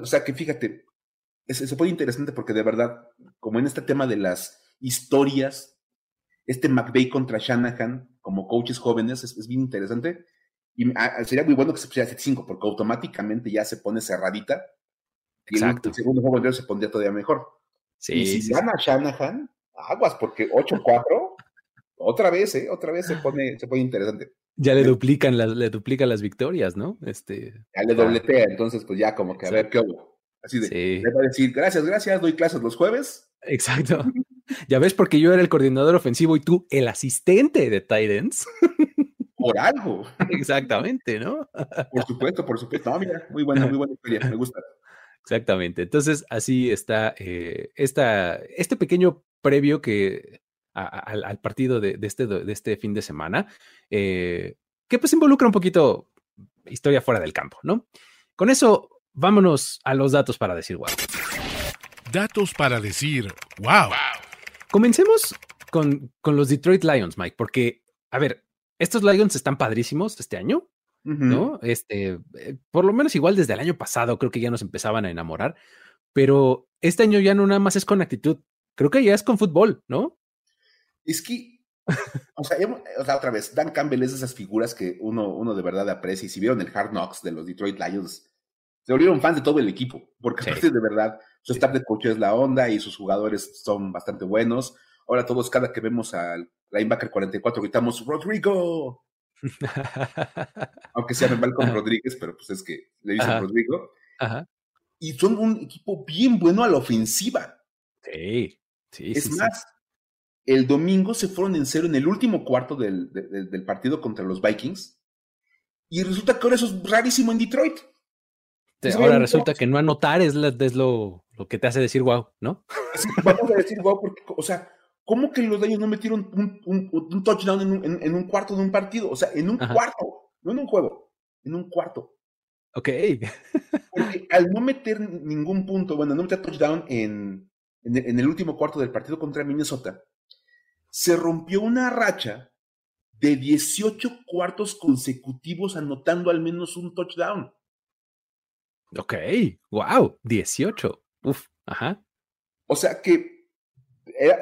O sea, que fíjate, se puede interesante porque de verdad, como en este tema de las historias, este McVeigh contra Shanahan como coaches jóvenes es, bien interesante. Y ah, sería muy bueno que se pusiera 7-5 porque automáticamente ya se pone cerradita Exacto. el, segundo juego se pondría todavía mejor. Sí, y si gana Shanahan, aguas, porque 8-4, otra vez, ¿eh? Otra vez se pone, se pone interesante. Ya le duplican las, le duplican las victorias, ¿no? Este, ya le dobletea, entonces pues ya como que a ver qué hubo. Así de, le va a decir, gracias, gracias, doy clases los jueves. Exacto. ya ves, porque yo era el coordinador ofensivo y tú el asistente de Titans. Por algo. Exactamente, ¿no? por supuesto, por supuesto. No, mira, muy buena, muy buena historia, me gusta. Exactamente. Entonces, así está eh, este pequeño previo que al, partido de, este, de este fin de semana, eh, que pues involucra un poquito historia fuera del campo, ¿no? Con eso, vámonos a los datos para decir wow. Datos para decir wow. Comencemos con, con los Detroit Lions, Mike, porque, a ver, estos Lions están padrísimos este año. ¿No? Este, eh, por lo menos igual desde el año pasado creo que ya nos empezaban a enamorar, pero este año ya no nada más es con actitud, creo que ya es con fútbol, ¿no? Es que, o sea, otra vez, Dan Campbell es de esas figuras que uno, uno de verdad aprecia y si vieron el Hard Knocks de los Detroit Lions, se volvieron fans de todo el equipo, porque de verdad, su staff de coach es la onda y sus jugadores son bastante buenos. Ahora todos, cada que vemos al linebacker 44, gritamos, Rodrigo, Aunque sea con Rodríguez, pero pues es que le dicen Rodrigo. Y son un equipo bien bueno a la ofensiva. Sí, sí. Es más, el domingo se fueron en cero en el último cuarto del, partido contra los Vikings. Y resulta que ahora eso es rarísimo en Detroit. ahora resulta que no anotar es, lo, que te hace decir wow, ¿no? vamos a decir wow porque, o sea, ¿Cómo que los Lions no metieron un, touchdown en un, cuarto de un partido? O sea, en un cuarto, no en un juego, en un cuarto. Ok. Porque al no meter ningún punto, bueno, no meter touchdown en, en, el último cuarto del partido contra Minnesota, se rompió una racha de 18 cuartos consecutivos anotando al menos un touchdown. Ok, wow, 18. Uf, ajá. O sea que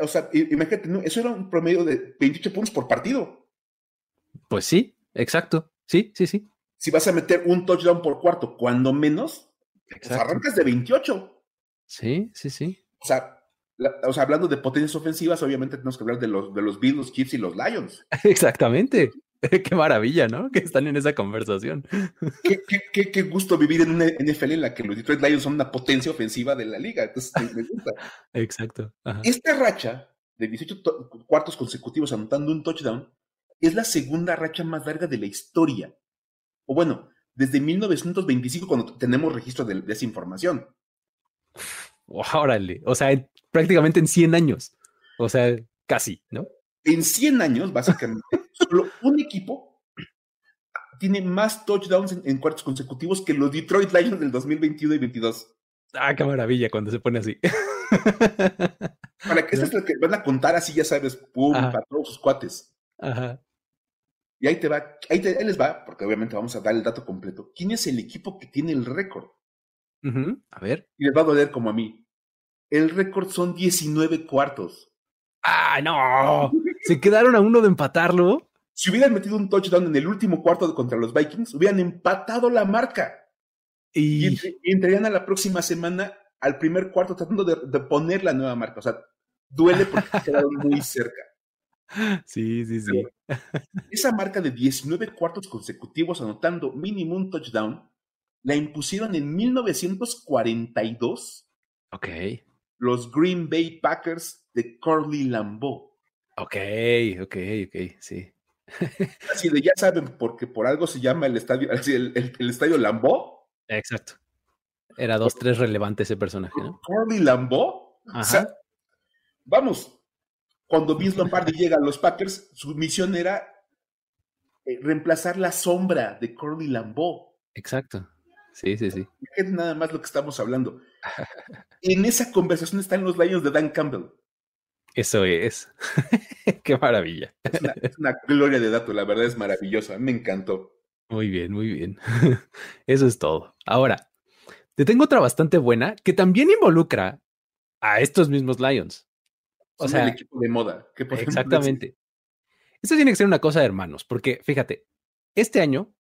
o sea, imagínate, eso era un promedio de 28 puntos por partido. Pues sí, exacto. Sí, sí, sí. Si vas a meter un touchdown por cuarto, cuando menos, pues arrancas de 28. Sí, sí, sí. O sea, o sea, hablando de potencias ofensivas, obviamente tenemos que hablar de los, de los Bills, los Chiefs y los Lions. Exactamente. qué maravilla, ¿no? Que están en esa conversación. Qué, gusto vivir en una NFL en la que los Detroit Lions son una potencia ofensiva de la liga. Entonces, me gusta. Exacto. Esta racha de 18 cuartos consecutivos anotando un touchdown es la segunda racha más larga de la historia. O bueno, desde 1925 cuando tenemos registro de, esa información. Órale, o sea, prácticamente en 100 años. O sea, casi, ¿no? En 100 años, básicamente, Solo un equipo tiene más touchdowns en, cuartos consecutivos que los Detroit Lions del 2021 y 22. Ah, qué maravilla cuando se pone así. Para que eso es lo que van a contar así, ya sabes, pum, para todos sus cuates. Ajá. Y ahí te va, ahí, les va, porque obviamente vamos a dar el dato completo. ¿Quién es el equipo que tiene el récord? A ver. Y les va a doler como a mí. El récord son 19 cuartos. ¡Ah, no! Se quedaron a uno de empatarlo. Si hubieran metido un touchdown en el último cuarto contra los Vikings, hubieran empatado la marca. Y, entrarían a la próxima semana al primer cuarto tratando de, poner la nueva marca. O sea, duele porque quedaron muy cerca. Sí, sí, sí. esa marca de 19 cuartos consecutivos anotando mínimo un touchdown la impusieron en 1942. Ok. Los Green Bay Packers de Curly Lambeau. Ok, ok, ok, sí. Así de ya saben, porque por algo se llama el estadio, el, estadio Lambeau. Exacto. Era dos, tres relevante ese personaje, ¿no? Curly Lambeau. vamos, cuando Vince Lombardi llega a los Packers, su misión era eh, reemplazar la sombra de Curly Lambeau. Exacto. Sí, sí, sí. Es nada más lo que estamos hablando. en esa conversación están los Lions de Dan Campbell. Eso es. Qué maravilla. Es una, gloria de dato, la verdad es maravillosa. Me encantó. Muy bien, muy bien. Eso es todo. Ahora, te tengo otra bastante buena que también involucra a estos mismos Lions. O sea, el equipo de moda. exactamente. Esto tiene que ser una cosa de hermanos, porque fíjate, este año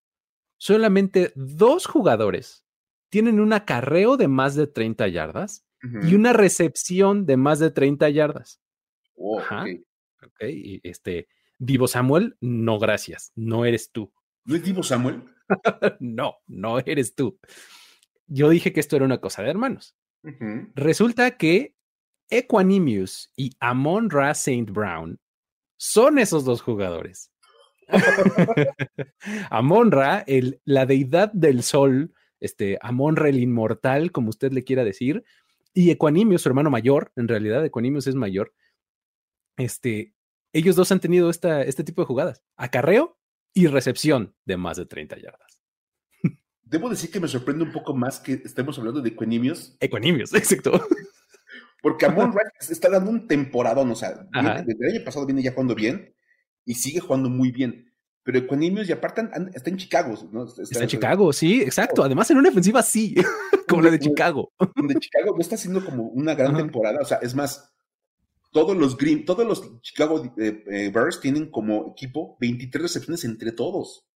solamente dos jugadores tienen un acarreo de más de 30 yardas y una recepción de más de 30 yardas. Oh, ok. Y este, Divo Samuel, no gracias, no eres tú. ¿No es Divo Samuel? no, no eres tú. Yo dije que esto era una cosa de hermanos. Resulta que Equanimous y Amon Ra St. Brown son esos dos jugadores. Amon Ra, el, la deidad del sol, este, Amon Ra el inmortal, como usted le quiera decir, y Equanimous, su hermano mayor, en realidad Equanimous es mayor, este, ellos dos han tenido esta, este tipo de jugadas, acarreo y recepción de más de 30 yardas. Debo decir que me sorprende un poco más que estemos hablando de Equanimous. Equanimous, exacto. Porque Amon Ra está dando un temporadón, o sea, desde el año pasado viene ya jugando bien y sigue jugando muy bien. Pero Equanimous y aparte está en Chicago, ¿no? Está, en Chicago, sí, exacto. Además, en una ofensiva sí, como la de Chicago. De Chicago no está haciendo como una gran temporada. O sea, es más, todos los Green, todos los Chicago eh, eh, Bears tienen como equipo 23 recepciones entre todos.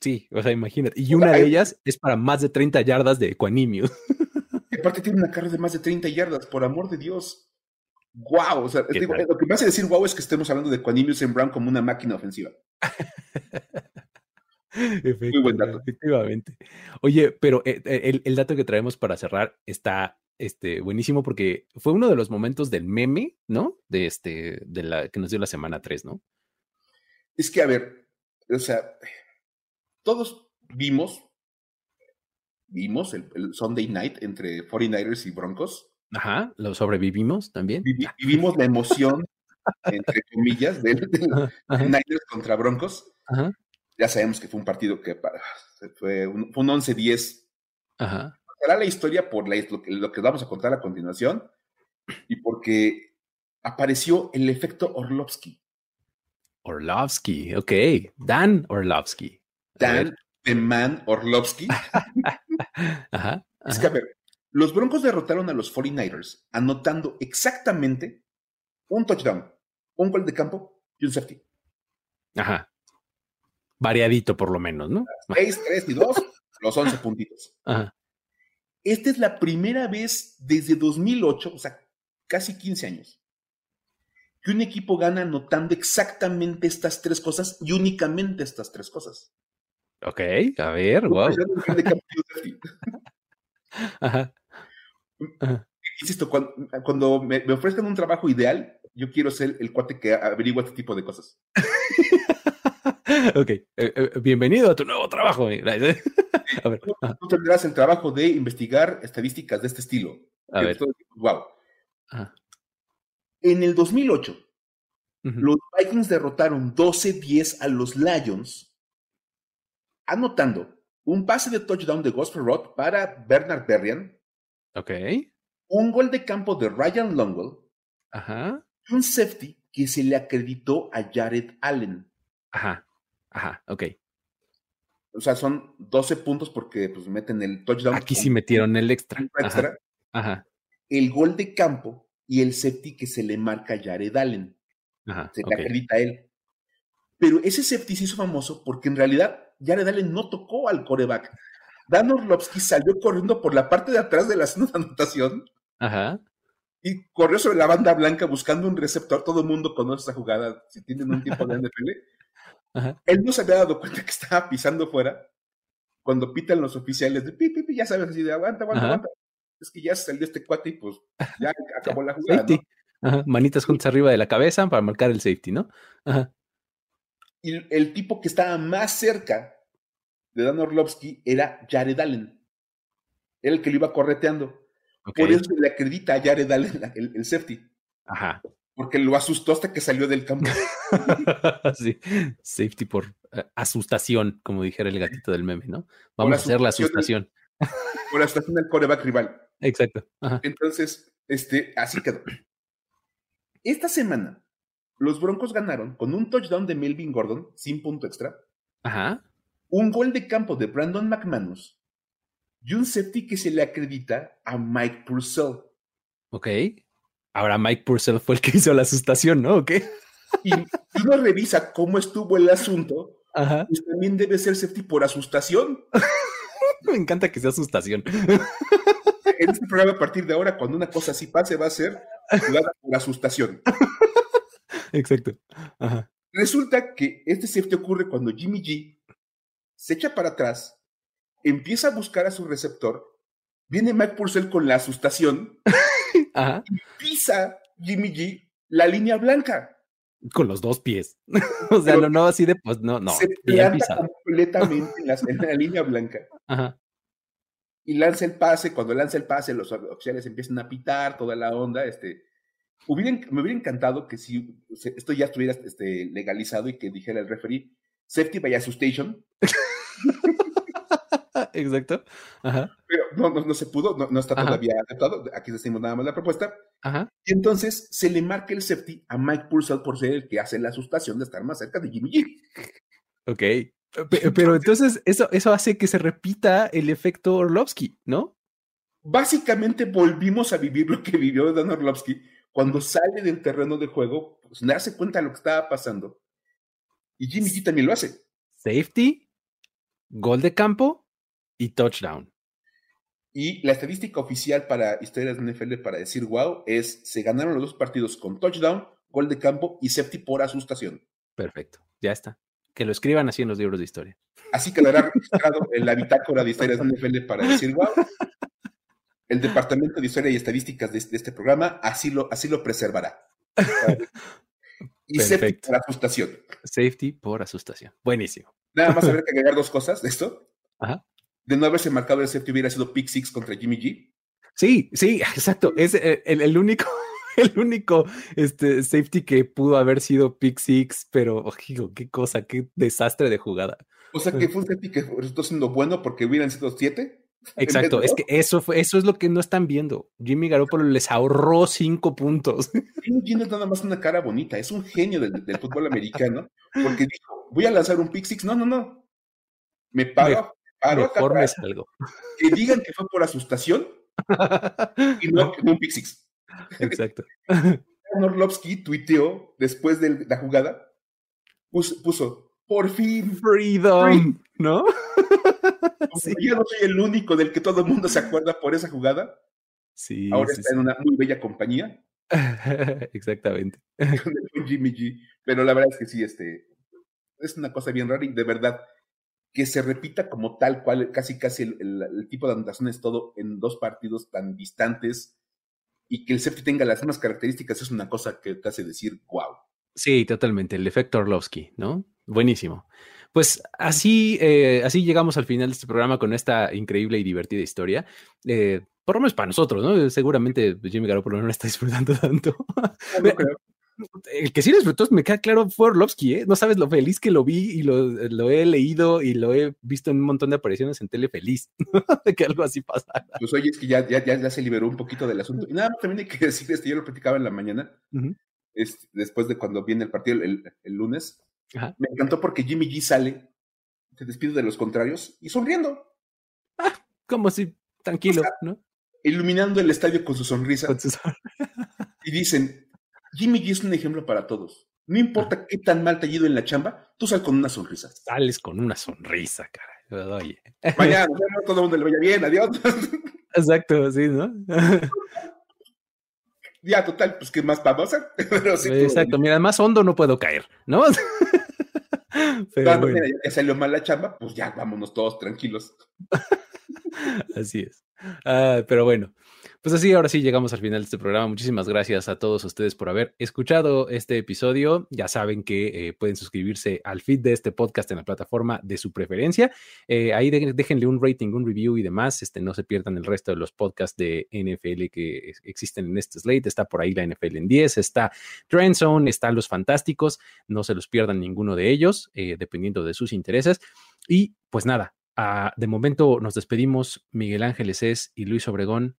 Sí, o sea, imagínate. Y una de ellas es para más de 30 yardas de Equanimous aparte tiene una carga de más de 30 yardas, por amor de Dios. Wow, o sea, lo que me hace decir wow es que estemos hablando de Quanimius en Brown como una máquina ofensiva. Muy buen dato. Efectivamente. Oye, pero eh, el, dato que traemos para cerrar está este, buenísimo porque fue uno de los momentos del meme, ¿no? De este, de la que nos dio la semana 3, ¿no? Es que, a ver, o sea, todos vimos vimos el, Sunday night entre 49ers y Broncos. Ajá, lo sobrevivimos también. vivimos la emoción, entre comillas, de, Niners contra Broncos. Ya sabemos que fue un partido que fue un, 11-10. Ajá. Será la historia por lo, que vamos a contar a continuación y porque apareció el efecto Orlovsky. Orlovsky, ok. Dan Orlovsky. Dan The Man Orlovsky. Ajá, Es que, a ver, los Broncos derrotaron a los 49ers anotando exactamente un touchdown, un gol de campo y un safety. Ajá. Variadito por lo menos, ¿no? 6, 3 y 2, los 11 puntitos. Ajá. Esta es la primera vez desde 2008, o sea, casi 15 años, que un equipo gana anotando exactamente estas tres cosas y únicamente estas tres cosas. Ok, a ver, wow. Insisto, cuando, me, ofrezcan un trabajo ideal, yo quiero ser el cuate que averigua este tipo de cosas. ok, eh, eh, bienvenido a tu nuevo trabajo. a ver. Tú, tendrás el trabajo de investigar estadísticas de este estilo. A ver. wow. En el 2008, los Vikings derrotaron 12-10 a los Lions anotando un pase de touchdown de Gosper Roth para Bernard Berrian. Ok. Un gol de campo de Ryan Longwell. Ajá. Y un safety que se le acreditó a Jared Allen. Ajá. Ajá. Ok. O sea, son 12 puntos porque pues meten el touchdown. Aquí sí metieron el extra. extra. Ajá. el gol de campo y el safety que se le marca a Jared Allen. se le acredita a él. Pero ese safety se hizo famoso porque en realidad Jared Allen no tocó al coreback. Dan Orlovsky salió corriendo por la parte de atrás de la zona de anotación. Ajá. Y corrió sobre la banda blanca buscando un receptor. Todo el mundo conoce esa jugada si tienen un tiempo de NFL. Ajá. Él no se había dado cuenta que estaba pisando fuera. Cuando pitan los oficiales de pi, pi, ya sabes, así de aguanta, aguanta, aguanta. Es que ya salió este cuate y pues ya acabó la jugada. Ajá. Manitas juntas arriba de la cabeza para marcar el safety, ¿no? Ajá. Y el tipo que estaba más cerca de Dan Orlovsky era Jared Allen. Era el que lo iba correteando. Por eso le acredita a Jared Allen el, safety. Ajá. Porque lo asustó hasta que salió del campo. sí, safety por eh, asustación, como dijera el gatito del meme, ¿no? Vamos a hacer la asustación. por la asustación del coreback rival. Exacto. Entonces, este, así quedó. Esta semana, los Broncos ganaron con un touchdown de Melvin Gordon, sin punto extra. Ajá un gol de campo de Brandon McManus y un safety que se le acredita a Mike Purcell. Ok. Ahora Mike Purcell fue el que hizo la asustación, ¿no? Ok. Y uno revisa cómo estuvo el asunto, Ajá. pues también debe ser safety por asustación. Me encanta que sea asustación. En este programa, a partir de ahora, cuando una cosa así pase, va a ser por asustación. Exacto. Ajá. Resulta que este safety ocurre cuando Jimmy G se echa para atrás, empieza a buscar a su receptor, viene Mike Purcell con la asustación y pisa Jimmy G la línea blanca. Con los dos pies. o sea, lo no así de, pues no, no. Se planta completamente en la, línea blanca. Y lanza el pase. Cuando lanza el pase, los oficiales empiezan a pitar toda la onda. Este, me hubiera encantado que si esto ya estuviera este, legalizado y que dijera el referee, safety by assustation. Exacto. Pero no, no, se pudo, no, está todavía aceptado. Aquí decimos nada más la propuesta. Y entonces se le marca el safety a Mike Purcell por ser el que hace la asustación de estar más cerca de Jimmy G. Ok. Pero entonces eso, eso hace que se repita el efecto Orlovsky, ¿no? Básicamente volvimos a vivir lo que vivió Dan Orlovsky cuando sale del terreno de juego, pues darse cuenta de lo que estaba pasando. Y Jimmy G también lo hace. Safety, gol de campo y touchdown. Y la estadística oficial para historias de NFL para decir wow es se ganaron los dos partidos con touchdown, gol de campo y safety por asustación. Perfecto, ya está. Que lo escriban así en los libros de historia. Así quedará registrado en la bitácora de historias de NFL para decir wow. El Departamento de Historia y Estadísticas de, este programa así lo, así lo preservará. Y safety por asustación. Safety por asustación. Buenísimo. Nada más habría que agregar dos cosas de esto. Ajá. De no haberse marcado el safety hubiera sido pick six contra Jimmy G. Sí, sí, exacto. Es el, único, el único este, safety que pudo haber sido pick six, pero ojo, qué cosa, qué desastre de jugada. O sea que fue un safety que resultó siendo bueno porque hubieran sido siete. Exacto, es que eso fue, eso es lo que no están viendo. Jimmy Garoppolo les ahorró cinco puntos. Jimmy G no es nada más una cara bonita, es un genio del, fútbol americano, porque dijo, voy a lanzar un pick six. No, no, no. Me paro, acá algo. Que digan que fue por asustación y no que un pick six. Exacto. Orlovsky tuiteó después de la jugada, puso, por fin. Freedom, ¿no? Yo no soy el único del que todo el mundo se acuerda por esa jugada. Sí. Ahora está en una muy bella compañía. Exactamente. Con Jimmy G. Pero la verdad es que sí, este, es una cosa bien rara y de verdad que se repita como tal cual, casi casi el, tipo de anotaciones todo en dos partidos tan distantes y que el safety tenga las mismas características es una cosa que te hace decir wow. Sí, totalmente, el efecto Orlovsky, ¿no? Buenísimo. Pues así, eh, así llegamos al final de este programa con esta increíble y divertida historia. Eh, por lo menos para nosotros, ¿no? Seguramente Jimmy Garoppolo no la está disfrutando tanto. El que sí disfrutó, me queda claro, fue Orlovsky, ¿eh? No sabes lo feliz que lo vi y lo, he leído y lo he visto en un montón de apariciones en tele feliz de que algo así pasara. Pues oye, es que ya, ya, ya, se liberó un poquito del asunto. Y nada, también hay que decir, este, yo lo platicaba en la mañana, después de cuando viene el partido el, el lunes, me encantó porque Jimmy G sale, se despide de los contrarios y sonriendo. Ah, como si tranquilo, ¿no? iluminando el estadio con su sonrisa. y dicen, Jimmy G es un ejemplo para todos. No importa qué tan mal te en la chamba, tú sal con una sonrisa. Sales con una sonrisa, cara. Oye. Mañana, todo el mundo le vaya bien, adiós. Exacto, sí, ¿no? ya, total, pues, ¿qué más vamos a hacer? Exacto, mira, más hondo no puedo caer, ¿no? Pero ya salió mal la chamba, pues ya, vámonos todos tranquilos. Así es. Ah, pero bueno, pues así, ahora sí llegamos al final de este programa. Muchísimas gracias a todos ustedes por haber escuchado este episodio. Ya saben que eh, pueden suscribirse al feed de este podcast en la plataforma de su preferencia. Eh, ahí déjenle un rating, un review y demás. Este, no se pierdan el resto de los podcasts de NFL que existen en este slate. Está por ahí la NFL en 10, está Trend Zone, están los fantásticos. No se los pierdan ninguno de ellos, eh, dependiendo de sus intereses. Y pues nada, ah, de momento nos despedimos. Miguel Ángeles es y Luis Obregón.